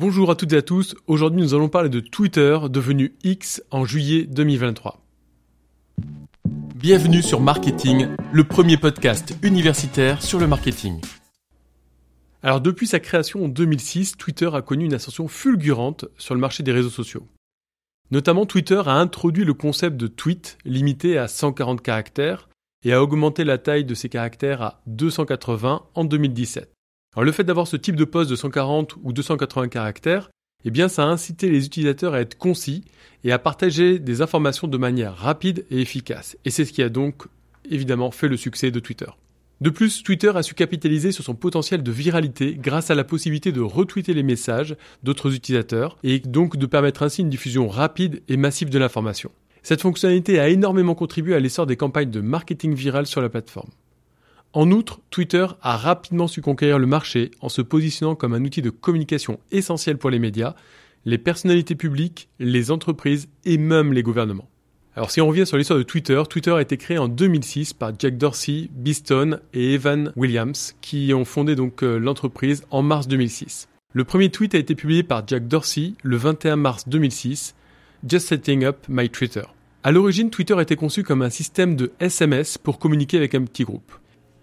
Bonjour à toutes et à tous, aujourd'hui nous allons parler de Twitter devenu X en juillet 2023. Bienvenue sur Marketing, le premier podcast universitaire sur le marketing. Alors depuis sa création en 2006, Twitter a connu une ascension fulgurante sur le marché des réseaux sociaux. Notamment Twitter a introduit le concept de tweet limité à 140 caractères et a augmenté la taille de ces caractères à 280 en 2017. Alors le fait d'avoir ce type de poste de 140 ou 280 caractères, eh bien ça a incité les utilisateurs à être concis et à partager des informations de manière rapide et efficace. Et c'est ce qui a donc évidemment fait le succès de Twitter. De plus, Twitter a su capitaliser sur son potentiel de viralité grâce à la possibilité de retweeter les messages d'autres utilisateurs et donc de permettre ainsi une diffusion rapide et massive de l'information. Cette fonctionnalité a énormément contribué à l'essor des campagnes de marketing viral sur la plateforme. En outre, Twitter a rapidement su conquérir le marché en se positionnant comme un outil de communication essentiel pour les médias, les personnalités publiques, les entreprises et même les gouvernements. Alors si on revient sur l'histoire de Twitter, Twitter a été créé en 2006 par Jack Dorsey, Beeston et Evan Williams qui ont fondé donc euh, l'entreprise en mars 2006. Le premier tweet a été publié par Jack Dorsey le 21 mars 2006, Just setting up my Twitter. À l'origine, Twitter était conçu comme un système de SMS pour communiquer avec un petit groupe.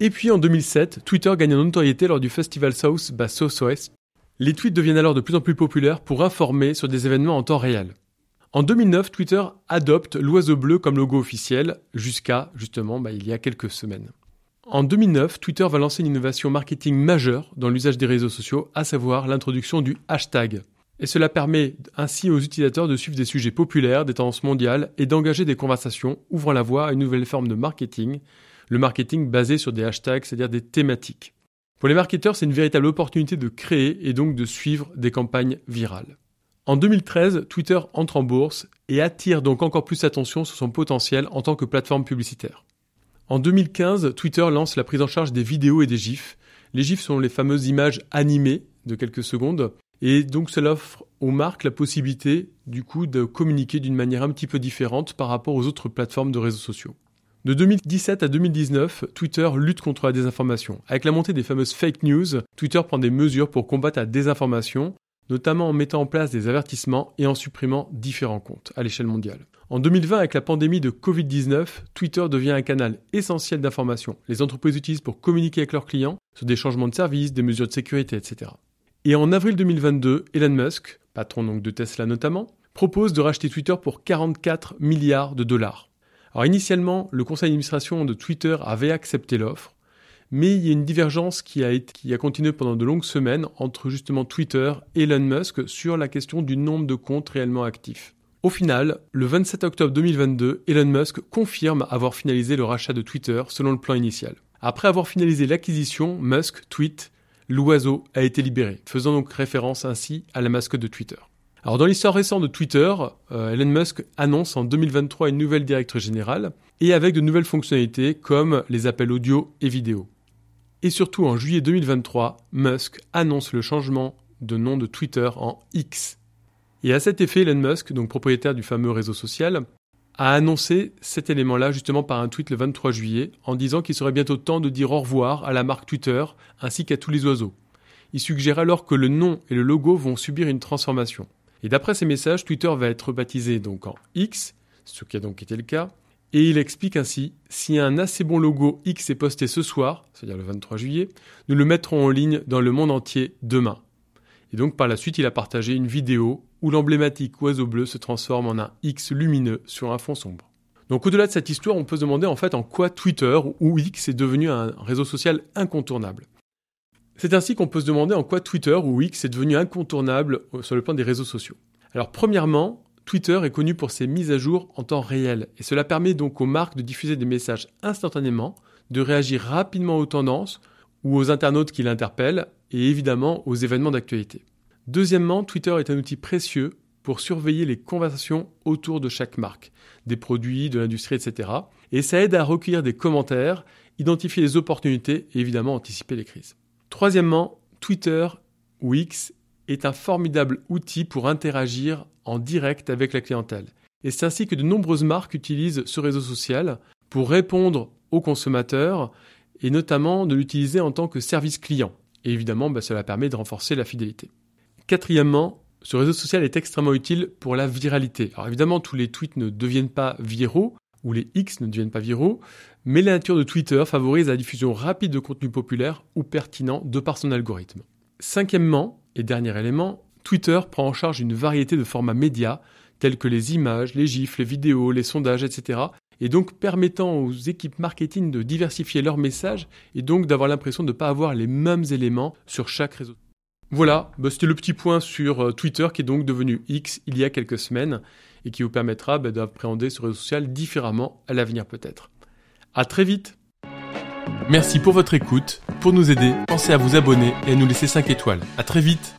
Et puis en 2007, Twitter gagne en notoriété lors du festival South by Southwest. Les tweets deviennent alors de plus en plus populaires pour informer sur des événements en temps réel. En 2009, Twitter adopte l'oiseau bleu comme logo officiel, jusqu'à justement bah, il y a quelques semaines. En 2009, Twitter va lancer une innovation marketing majeure dans l'usage des réseaux sociaux, à savoir l'introduction du hashtag. Et cela permet ainsi aux utilisateurs de suivre des sujets populaires, des tendances mondiales et d'engager des conversations, ouvrant la voie à une nouvelle forme de marketing le marketing basé sur des hashtags, c'est-à-dire des thématiques. Pour les marketeurs, c'est une véritable opportunité de créer et donc de suivre des campagnes virales. En 2013, Twitter entre en bourse et attire donc encore plus attention sur son potentiel en tant que plateforme publicitaire. En 2015, Twitter lance la prise en charge des vidéos et des GIFs. Les GIFs sont les fameuses images animées de quelques secondes et donc cela offre aux marques la possibilité du coup de communiquer d'une manière un petit peu différente par rapport aux autres plateformes de réseaux sociaux. De 2017 à 2019, Twitter lutte contre la désinformation. Avec la montée des fameuses fake news, Twitter prend des mesures pour combattre la désinformation, notamment en mettant en place des avertissements et en supprimant différents comptes à l'échelle mondiale. En 2020, avec la pandémie de Covid-19, Twitter devient un canal essentiel d'information. Les entreprises utilisent pour communiquer avec leurs clients sur des changements de services, des mesures de sécurité, etc. Et en avril 2022, Elon Musk, patron donc de Tesla notamment, propose de racheter Twitter pour 44 milliards de dollars. Initialement, le conseil d'administration de Twitter avait accepté l'offre, mais il y a une divergence qui a, continué pendant de longues semaines entre justement Twitter et Elon Musk sur la question du nombre de comptes réellement actifs. Au final, le 27 octobre 2022, Elon Musk confirme avoir finalisé le rachat de Twitter selon le plan initial. Après avoir finalisé l'acquisition, Musk tweet L'oiseau a été libéré, faisant donc référence ainsi à la mascotte de Twitter. Alors dans l'histoire récente de Twitter, euh, Elon Musk annonce en 2023 une nouvelle directrice générale et avec de nouvelles fonctionnalités comme les appels audio et vidéo. Et surtout en juillet 2023, Musk annonce le changement de nom de Twitter en X. Et à cet effet, Elon Musk, donc propriétaire du fameux réseau social, a annoncé cet élément-là justement par un tweet le 23 juillet en disant qu'il serait bientôt temps de dire au revoir à la marque Twitter ainsi qu'à tous les oiseaux. Il suggère alors que le nom et le logo vont subir une transformation. Et d'après ces messages, Twitter va être baptisé donc en X, ce qui a donc été le cas. Et il explique ainsi, si un assez bon logo X est posté ce soir, c'est-à-dire le 23 juillet, nous le mettrons en ligne dans le monde entier demain. Et donc par la suite, il a partagé une vidéo où l'emblématique oiseau bleu se transforme en un X lumineux sur un fond sombre. Donc au-delà de cette histoire, on peut se demander en fait en quoi Twitter ou X est devenu un réseau social incontournable. C'est ainsi qu'on peut se demander en quoi Twitter ou X est devenu incontournable sur le plan des réseaux sociaux. Alors premièrement, Twitter est connu pour ses mises à jour en temps réel et cela permet donc aux marques de diffuser des messages instantanément, de réagir rapidement aux tendances ou aux internautes qui l'interpellent et évidemment aux événements d'actualité. Deuxièmement, Twitter est un outil précieux pour surveiller les conversations autour de chaque marque, des produits, de l'industrie, etc. Et ça aide à recueillir des commentaires, identifier les opportunités et évidemment anticiper les crises. Troisièmement, Twitter ou X est un formidable outil pour interagir en direct avec la clientèle. Et c'est ainsi que de nombreuses marques utilisent ce réseau social pour répondre aux consommateurs et notamment de l'utiliser en tant que service client. Et évidemment, bah, cela permet de renforcer la fidélité. Quatrièmement, ce réseau social est extrêmement utile pour la viralité. Alors évidemment, tous les tweets ne deviennent pas viraux, ou les X ne deviennent pas viraux, mais la nature de Twitter favorise la diffusion rapide de contenu populaire ou pertinent de par son algorithme. Cinquièmement, et dernier élément, Twitter prend en charge une variété de formats médias tels que les images, les gifs, les vidéos, les sondages, etc. Et donc permettant aux équipes marketing de diversifier leurs messages et donc d'avoir l'impression de ne pas avoir les mêmes éléments sur chaque réseau. Voilà, bah, c'était le petit point sur euh, Twitter qui est donc devenu X il y a quelques semaines et qui vous permettra bah, d'appréhender ce réseau social différemment à l'avenir peut-être. À très vite Merci pour votre écoute. Pour nous aider, pensez à vous abonner et à nous laisser 5 étoiles. À très vite